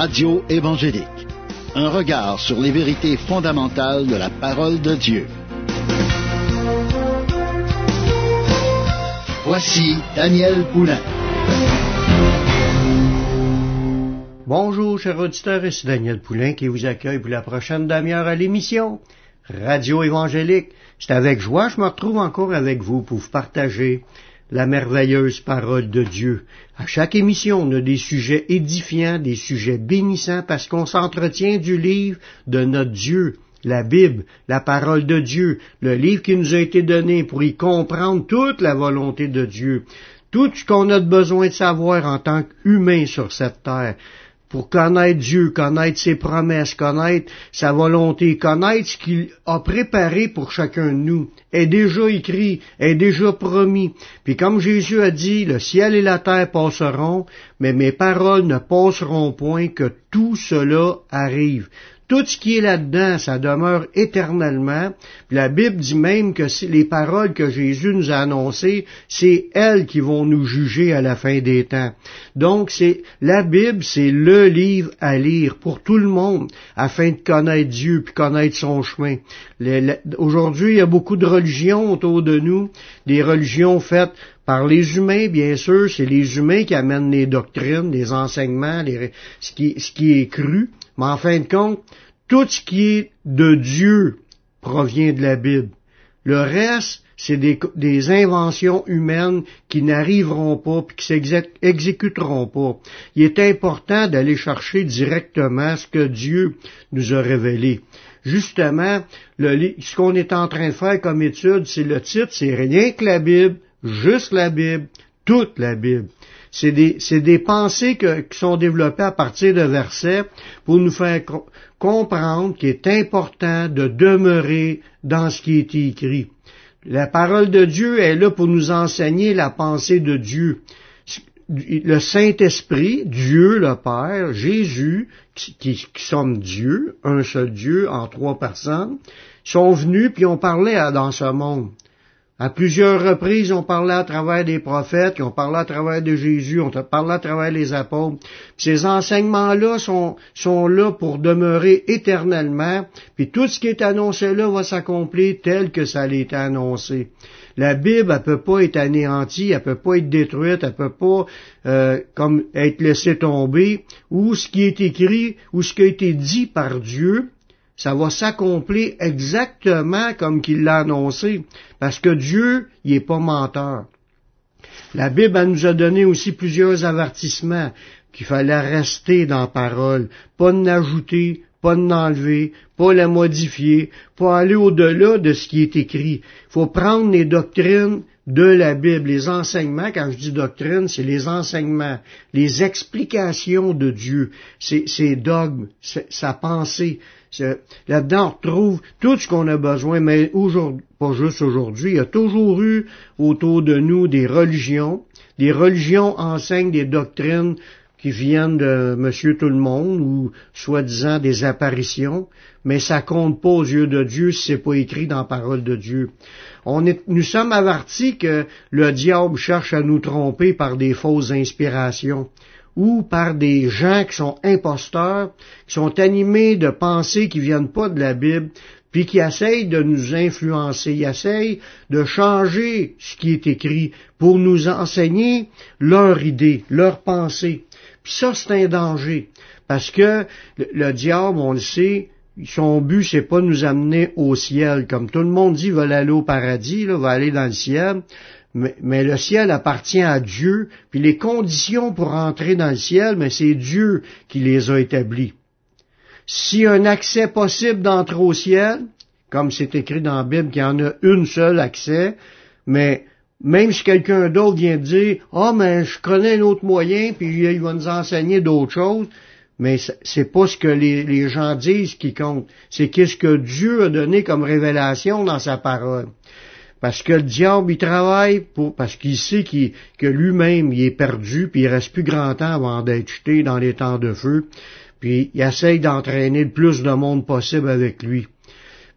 Radio évangélique. Un regard sur les vérités fondamentales de la parole de Dieu. Voici Daniel Poulain. Bonjour, chers auditeurs, ici Daniel Poulain qui vous accueille pour la prochaine demi-heure à l'émission Radio évangélique. C'est avec joie que je me retrouve encore avec vous pour vous partager la merveilleuse parole de Dieu. À chaque émission, on a des sujets édifiants, des sujets bénissants, parce qu'on s'entretient du livre de notre Dieu, la Bible, la parole de Dieu, le livre qui nous a été donné pour y comprendre toute la volonté de Dieu, tout ce qu'on a besoin de savoir en tant qu'humain sur cette terre pour connaître Dieu, connaître ses promesses, connaître sa volonté, connaître ce qu'il a préparé pour chacun de nous, est déjà écrit, est déjà promis. Puis comme Jésus a dit, le ciel et la terre passeront, mais mes paroles ne passeront point que tout cela arrive tout ce qui est là-dedans, ça demeure éternellement. la Bible dit même que les paroles que Jésus nous a annoncées, c'est elles qui vont nous juger à la fin des temps. Donc, c'est la Bible, c'est le livre à lire pour tout le monde, afin de connaître Dieu puis connaître son chemin. Aujourd'hui, il y a beaucoup de religions autour de nous, des religions faites par les humains, bien sûr, c'est les humains qui amènent les doctrines, les enseignements, ce, qui, ce qui est cru. Mais en fin de compte, tout ce qui est de Dieu provient de la Bible. Le reste, c'est des, inventions humaines qui n'arriveront pas et qui s'exécuteront pas. Il est important d'aller chercher directement ce que Dieu nous a révélé. Justement, ce qu'on est en train de faire comme étude, c'est le titre, c'est rien que la Bible, juste la Bible, toute la Bible. C'est des, pensées qui sont développées à partir de versets pour nous faire comprendre qu'il est important de demeurer dans ce qui est écrit. La parole de Dieu est là pour nous enseigner la pensée de Dieu. Le Saint-Esprit, Dieu le Père, Jésus, qui, qui, sommes Dieu, un seul Dieu en trois personnes, sont venus puis ont parlé dans ce monde. À plusieurs reprises, on parlait à travers des prophètes, on parlait à travers de Jésus, on parlait à travers les apôtres. ces enseignements-là sont, sont là pour demeurer éternellement, puis tout ce qui est annoncé là va s'accomplir tel que ça été annoncé. La Bible, elle peut pas être anéantie, elle peut pas être détruite, elle peut pas euh, comme être laissée tomber, ou ce qui est écrit, ou ce qui a été dit par Dieu, ça va s'accomplir exactement comme qu'il l'a annoncé, parce que Dieu, il est pas menteur. La Bible elle nous a donné aussi plusieurs avertissements qu'il fallait rester dans la parole, pas n'ajouter, pas n'enlever, pas la modifier, pas aller au-delà de ce qui est écrit. Il faut prendre les doctrines de la Bible, les enseignements, quand je dis doctrine, c'est les enseignements, les explications de Dieu, ses, dogmes, sa pensée. Là-dedans, on retrouve tout ce qu'on a besoin, mais pas juste aujourd'hui, il y a toujours eu autour de nous des religions. Des religions enseignent des doctrines qui viennent de Monsieur Tout-le-Monde ou soi-disant des apparitions, mais ça compte pas aux yeux de Dieu si c'est pas écrit dans la parole de Dieu. On nous sommes avertis que le diable cherche à nous tromper par des fausses inspirations ou par des gens qui sont imposteurs, qui sont animés de pensées qui viennent pas de la Bible, puis qui essayent de nous influencer, ils essayent de changer ce qui est écrit pour nous enseigner leur idée, leur pensée. Puis ça, c'est un danger, parce que le, diable, on le sait, son but, c'est pas de nous amener au ciel. Comme tout le monde dit, va aller au paradis, là, va aller dans le ciel. Mais, le ciel appartient à Dieu, puis les conditions pour entrer dans le ciel, mais c'est Dieu qui les a établies. Si un accès possible d'entrer au ciel, comme c'est écrit dans la Bible qu'il y en a une seule accès, mais même si quelqu'un d'autre vient dire Ah, oh, mais je connais un autre moyen, puis il va nous enseigner d'autres choses, mais c'est pas ce que les, les, gens disent qui compte, c'est qu'est-ce que Dieu a donné comme révélation dans sa parole. Parce que le diable, il travaille pour, parce qu'il sait que lui-même, il est perdu, puis il reste plus grand temps avant d'être jeté dans les temps de feu, puis il essaye d'entraîner le plus de monde possible avec lui.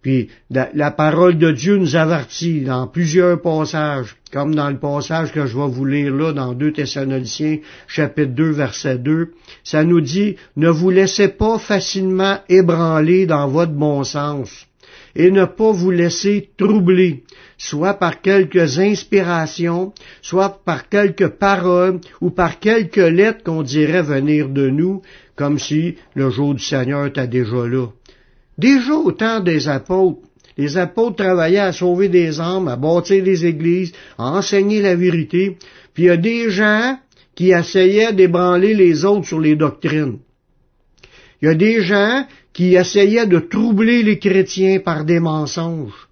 Puis la, parole de Dieu nous avertit dans plusieurs passages comme dans le passage que je vais vous lire là dans 2 Thessaloniciens chapitre 2 verset 2, ça nous dit ne vous laissez pas facilement ébranler dans votre bon sens et ne pas vous laisser troubler, soit par quelques inspirations, soit par quelques paroles ou par quelques lettres qu'on dirait venir de nous, comme si le jour du Seigneur était déjà là. Déjà au temps des apôtres, les apôtres travaillaient à sauver des âmes, à bâtir des églises, à enseigner la vérité, puis il y a des gens qui essayaient d'ébranler les autres sur les doctrines. Il y a des gens qui essayaient de troubler les chrétiens par des mensonges.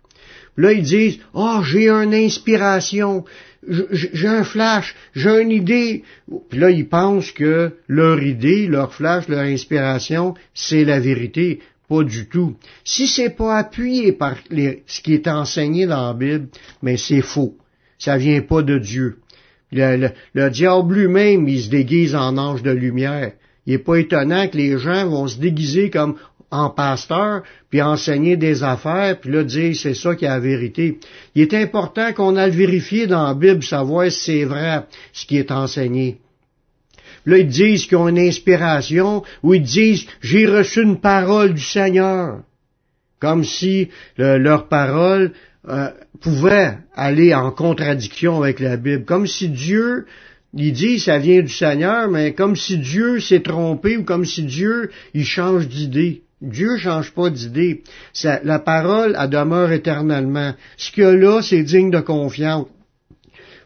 Là, ils disent, oh, j'ai une inspiration, j'ai un flash, j'ai une idée. Puis là, ils pensent que leur idée, leur flash, leur inspiration, c'est la vérité. Pas du tout. Si c'est pas appuyé par ce qui est enseigné dans la Bible, mais c'est faux. Ça vient pas de Dieu. Le, le diable lui-même, il se déguise en ange de lumière. Il n'est pas étonnant que les gens vont se déguiser comme en pasteur, puis enseigner des affaires, puis là dire c'est ça qui est la vérité. Il est important qu'on aille vérifier dans la Bible, savoir si c'est vrai ce qui est enseigné. Là, ils disent qu'ils ont une inspiration, ou ils disent j'ai reçu une parole du Seigneur, comme si leur parole euh, pouvait aller en contradiction avec la Bible, comme si Dieu il dit ça vient du Seigneur, mais comme si Dieu s'est trompé ou comme si Dieu il change d'idée. Dieu change pas d'idée. La parole, elle demeure éternellement. Ce a là, c'est digne de confiance.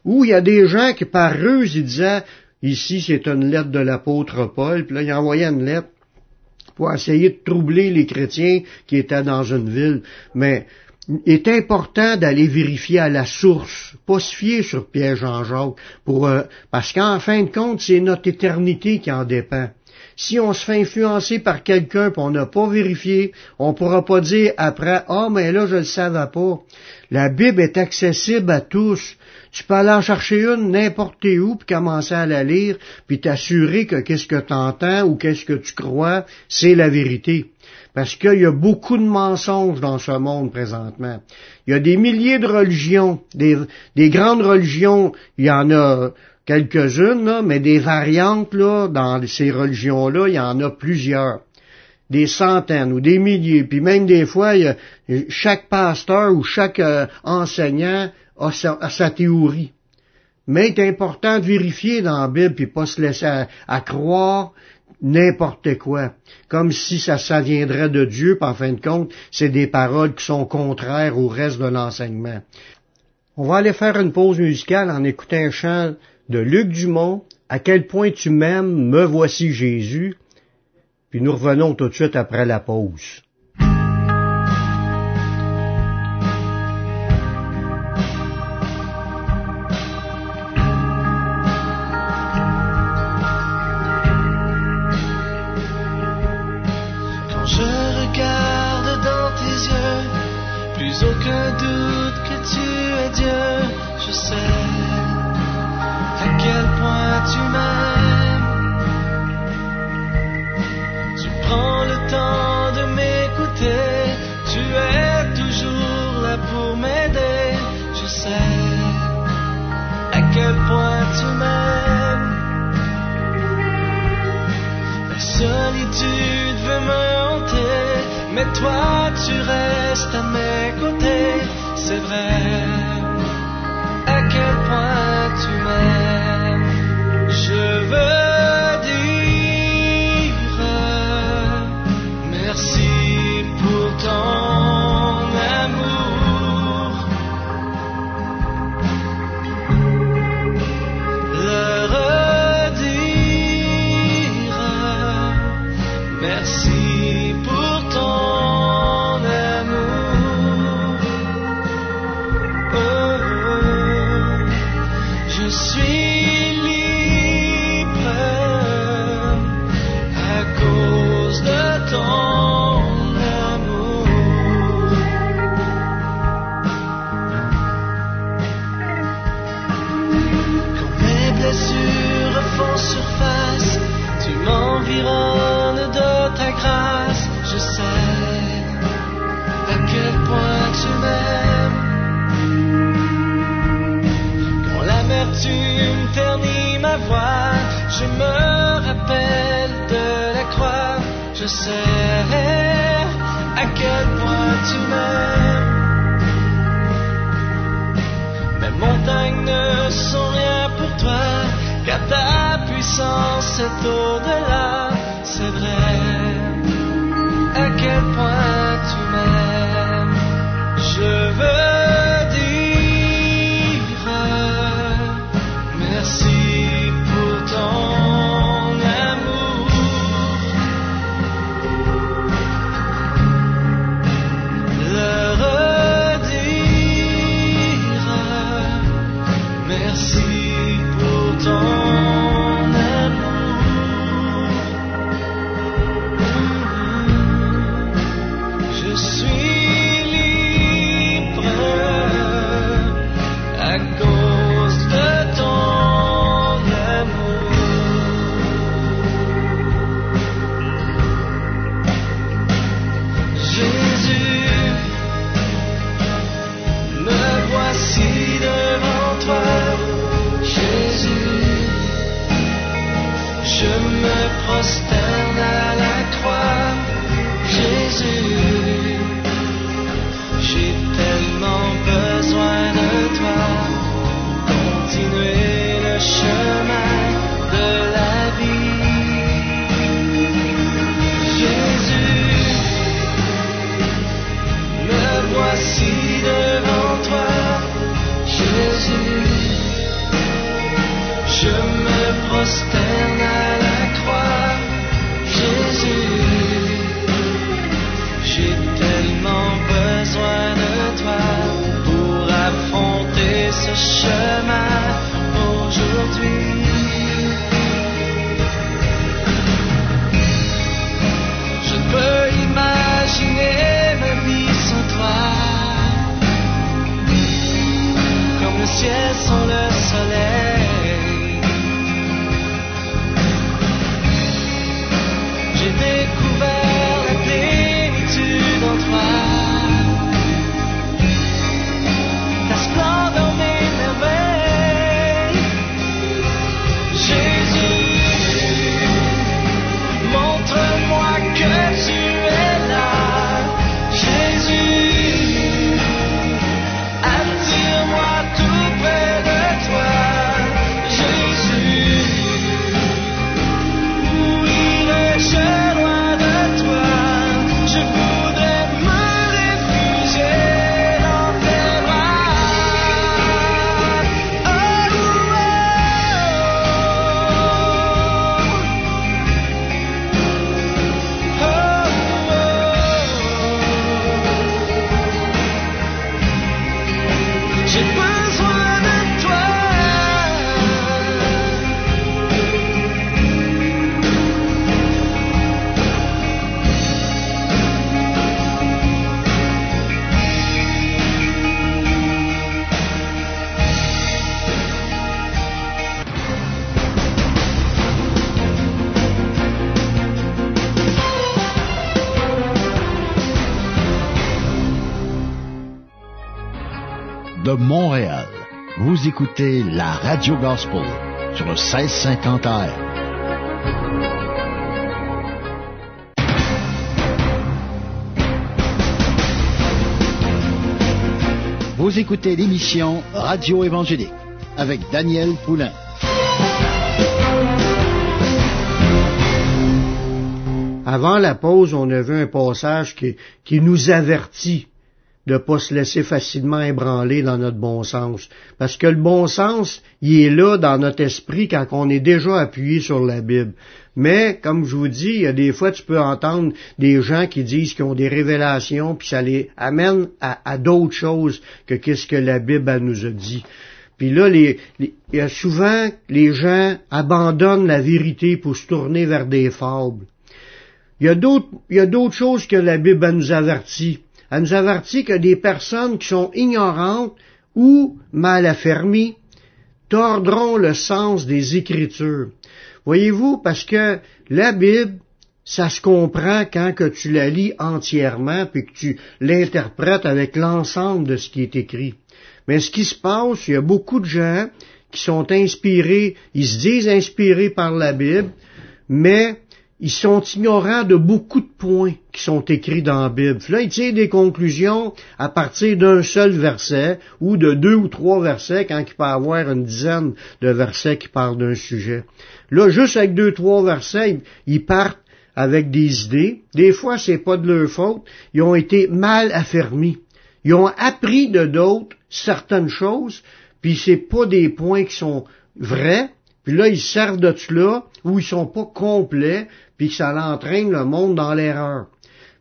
Ou il y a des gens qui, par ruse, ils disaient, ici, c'est une lettre de l'apôtre Paul, puis là, il envoyait une lettre pour essayer de troubler les chrétiens qui étaient dans une ville. Mais il est important d'aller vérifier à la source, pas se fier sur Pierre Jean-Jacques, euh, parce qu'en fin de compte, c'est notre éternité qui en dépend. Si on se fait influencer par quelqu'un et on n'a pas vérifié, on pourra pas dire après Ah, mais là, je le savais pas. La Bible est accessible à tous. Tu peux aller en chercher une n'importe où, puis commencer à la lire, puis t'assurer que qu'est-ce que tu entends ou qu'est-ce que tu crois, c'est la vérité. Parce qu'il y a beaucoup de mensonges dans ce monde présentement. Il y a des milliers de religions, des grandes religions, il y en a quelques-unes, mais des variantes là, dans ces religions-là, il y en a plusieurs. Des centaines ou des milliers. Puis même des fois, chaque pasteur ou chaque euh, enseignant a sa, théorie. Mais il est important de vérifier dans la Bible puis pas se laisser à, croire n'importe quoi, comme si ça, ça viendrait de Dieu, puis en fin de compte, c'est des paroles qui sont contraires au reste de l'enseignement. On va aller faire une pause musicale en écoutant un chant de Luc Dumont, À quel point tu m'aimes, me voici Jésus, puis nous revenons tout de suite après la pause. Quand je regarde dans tes yeux, plus aucun doute que tu es Dieu, je sais toi tu restes à m'environne de ta grâce. Je sais à quel point tu m'aimes. Quand l'amertume ternit ma voix, je me rappelle de la croix. Je sais à quel point tu m'aimes. Puissance est au-delà, c'est vrai. Jésus. Écoutez la Radio Gospel sur le 1650 AM. Vous écoutez l'émission Radio Évangélique avec Daniel Poulain. Avant la pause, on a vu un passage qui, qui nous avertit de pas se laisser facilement ébranler dans notre bon sens. Parce que le bon sens, il est là dans notre esprit quand on est déjà appuyé sur la Bible. Mais, comme je vous dis, il y a des fois, tu peux entendre des gens qui disent qu'ils ont des révélations, puis ça les amène à, d'autres choses que qu'est-ce que la Bible nous a dit. Puis là, il y a souvent, les gens abandonnent la vérité pour se tourner vers des fables. Il y a d'autres, il y a d'autres choses que la Bible nous avertit. Elle nous avertit que des personnes qui sont ignorantes ou mal affermies tordront le sens des Écritures. Voyez-vous, parce que la Bible, ça se comprend quand que tu la lis entièrement puis que tu l'interprètes avec l'ensemble de ce qui est écrit. Mais ce qui se passe, il y a beaucoup de gens qui sont inspirés, ils se disent inspirés par la Bible, mais ils sont ignorants de beaucoup de points qui sont écrits dans la Bible. Là, ils tirent des conclusions à partir d'un seul verset ou de deux ou trois versets quand il peut y avoir une dizaine de versets qui parlent d'un sujet. Là, juste avec deux, trois versets, ils partent avec des idées. Des fois, c'est pas de leur faute. Ils ont été mal affermis. Ils ont appris de d'autres certaines choses, puis c'est pas des points qui sont vrais, puis là, ils servent de cela, ou ils sont pas complets, puis ça l'entraîne le monde dans l'erreur.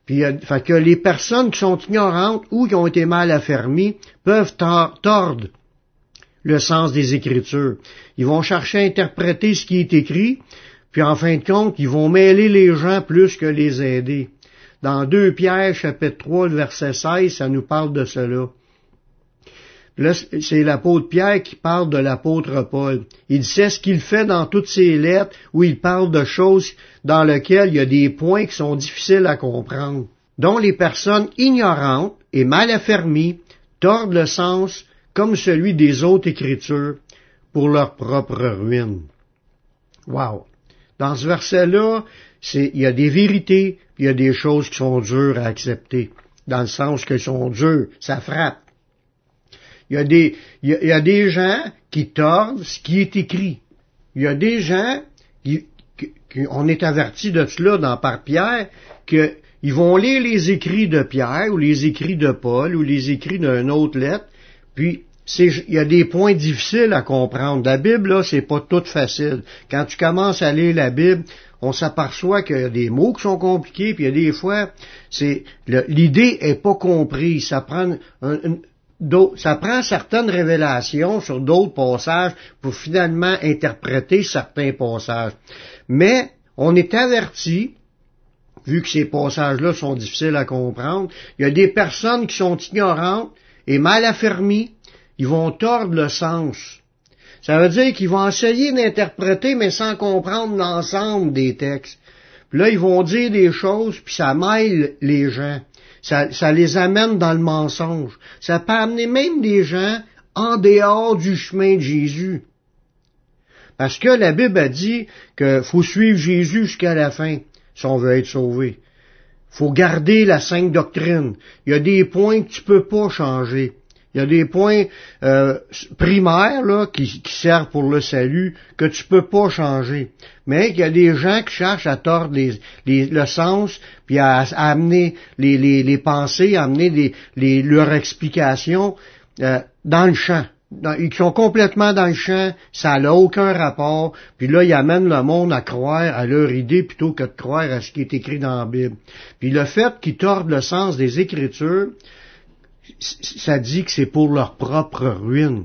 Puis, euh, fait que les personnes qui sont ignorantes ou qui ont été mal affermies peuvent tordre le sens des Écritures. Ils vont chercher à interpréter ce qui est écrit, puis en fin de compte, ils vont mêler les gens plus que les aider. Dans 2 Pierre, chapitre 3, verset 16, ça nous parle de cela. C'est l'apôtre Pierre qui parle de l'apôtre Paul. Il sait ce qu'il fait dans toutes ses lettres où il parle de choses dans lesquelles il y a des points qui sont difficiles à comprendre, dont les personnes ignorantes et mal affermies tordent le sens comme celui des autres écritures pour leur propre ruine. Wow! Dans ce verset-là, il y a des vérités, il y a des choses qui sont dures à accepter, dans le sens qu'elles sont dures, ça frappe. Il y, a des, il, y a, des gens qui tordent ce qui est écrit. Il y a des gens qui, on est averti de cela dans par Pierre, qu'ils vont lire les écrits de Pierre ou les écrits de Paul ou les écrits d'une autre lettre, puis il y a des points difficiles à comprendre. La Bible, là, c'est pas tout facile. Quand tu commences à lire la Bible, on s'aperçoit qu'il y a des mots qui sont compliqués, puis il y a des fois, c'est l'idée est pas comprise. Ça prend un, ça prend certaines révélations sur d'autres passages pour finalement interpréter certains passages. Mais on est averti, vu que ces passages-là sont difficiles à comprendre, il y a des personnes qui sont ignorantes et mal affermies, ils vont tordre le sens. Ça veut dire qu'ils vont essayer d'interpréter, mais sans comprendre l'ensemble des textes. Puis là, ils vont dire des choses, puis ça mêle les gens. Ça, les amène dans le mensonge. Ça peut amener même des gens en dehors du chemin de Jésus. Parce que la Bible a dit qu'il faut suivre Jésus jusqu'à la fin si on veut être sauvé. faut garder la sainte doctrine. Il y a des points que tu peux pas changer. Il y a des points euh, primaires là, qui, servent pour le salut que tu peux pas changer. Mais il y a des gens qui cherchent à tordre le sens, puis à, amener les, pensées, à amener les, leurs explications euh, dans le champ. ils sont complètement dans le champ, ça n'a aucun rapport, puis là, ils amènent le monde à croire à leur idée plutôt que de croire à ce qui est écrit dans la Bible. Puis le fait qu'ils tordent le sens des Écritures, ça dit que c'est pour leur propre ruine.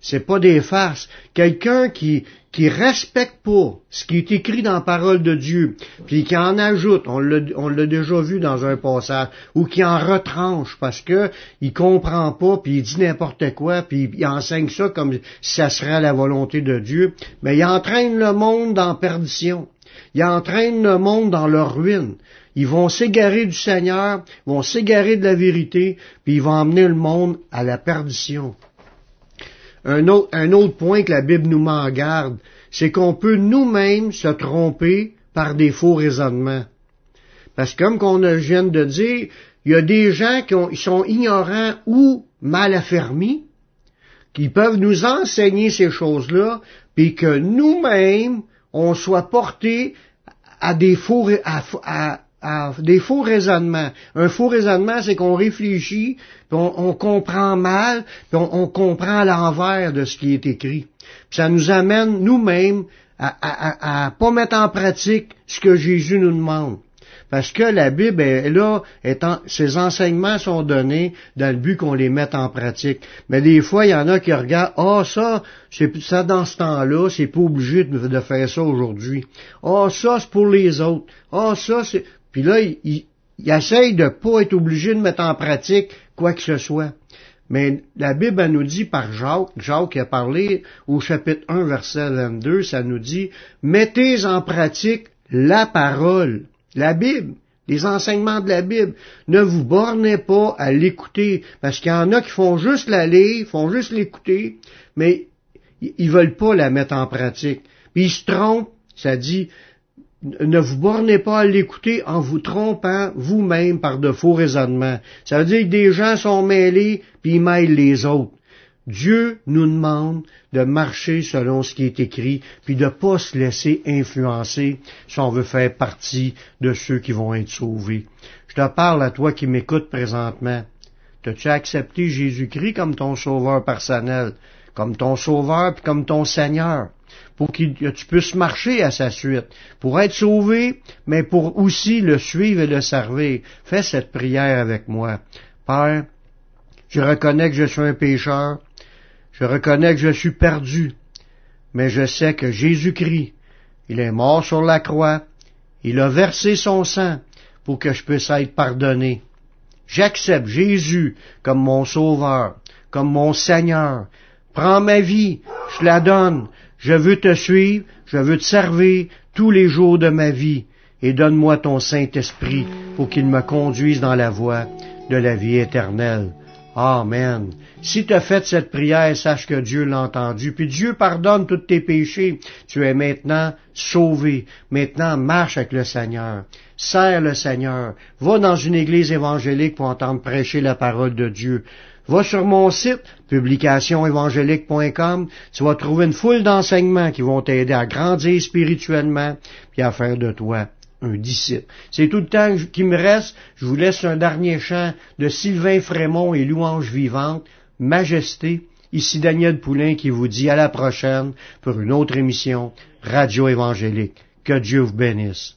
C'est pas des farces. Quelqu'un qui, qui respecte pas ce qui est écrit dans la parole de Dieu, puis qui en ajoute, on l'a déjà vu dans un passage, ou qui en retranche parce que il comprend pas, puis il dit n'importe quoi, puis il enseigne ça comme si ça serait la volonté de Dieu, mais il entraîne le monde dans perdition. Il entraîne le monde dans leur ruine. Ils vont s'égarer du Seigneur, vont s'égarer de la vérité, puis ils vont emmener le monde à la perdition. Un autre, un autre point que la Bible nous met en garde, c'est qu'on peut nous-mêmes se tromper par des faux raisonnements. Parce que comme qu'on vient de dire, il y a des gens qui sont ignorants ou mal affermis, qui peuvent nous enseigner ces choses-là, puis que nous-mêmes, on soit portés à des faux, à, des faux raisonnements. Un faux raisonnement, c'est qu'on réfléchit, puis on, comprend mal, puis on, comprend l'envers de ce qui est écrit. Puis ça nous amène nous-mêmes à, à, pas mettre en pratique ce que Jésus nous demande. Parce que la Bible est là, étant, ses enseignements sont donnés dans le but qu'on les mette en pratique. Mais des fois, il y en a qui regardent, ah, ça, c'est ça dans ce temps-là, c'est pas obligé de, faire ça aujourd'hui. Ah, ça, c'est pour les autres. Ah, ça, c'est... Puis là, il, il, essaye de pas être obligé de mettre en pratique quoi que ce soit. Mais la Bible nous dit par Jacques, Jacques a parlé au chapitre 1, verset 22, ça nous dit, mettez en pratique la parole, la Bible, les enseignements de la Bible. Ne vous bornez pas à l'écouter, parce qu'il y en a qui font juste la lire, font juste l'écouter, mais ils veulent pas la mettre en pratique. Puis ils se trompent, ça dit, ne vous bornez pas à l'écouter en vous trompant vous-même par de faux raisonnements. Ça veut dire que des gens sont mêlés, puis ils mêlent les autres. Dieu nous demande de marcher selon ce qui est écrit, puis de ne pas se laisser influencer si on veut faire partie de ceux qui vont être sauvés. Je te parle à toi qui m'écoutes présentement. T'as-tu accepté Jésus-Christ comme ton sauveur personnel, comme ton sauveur puis comme ton Seigneur, pour que tu puisses marcher à sa suite, pour être sauvé, mais pour aussi le suivre et le servir. Fais cette prière avec moi. Père, je reconnais que je suis un pécheur, je reconnais que je suis perdu, mais je sais que Jésus-Christ, il est mort sur la croix, il a versé son sang pour que je puisse être pardonné. J'accepte Jésus comme mon sauveur, comme mon Seigneur. Prends ma vie, je la donne. Je veux te suivre, je veux te servir tous les jours de ma vie. Et donne-moi ton Saint-Esprit pour qu'il me conduise dans la voie de la vie éternelle. Amen. Si tu as fait cette prière, sache que Dieu l'a entendu. Puis Dieu pardonne tous tes péchés. Tu es maintenant sauvé. Maintenant, marche avec le Seigneur. Sers le Seigneur. Va dans une église évangélique pour entendre prêcher la parole de Dieu. Va sur mon site, publicationévangélique.com, tu vas trouver une foule d'enseignements qui vont t'aider à grandir spirituellement puis à faire de toi un disciple. C'est tout le temps qui me reste. Je vous laisse un dernier chant de Sylvain Frémont et Louange Vivante, Majesté. Ici Daniel Poulain qui vous dit à la prochaine pour une autre émission Radio Évangélique. Que Dieu vous bénisse.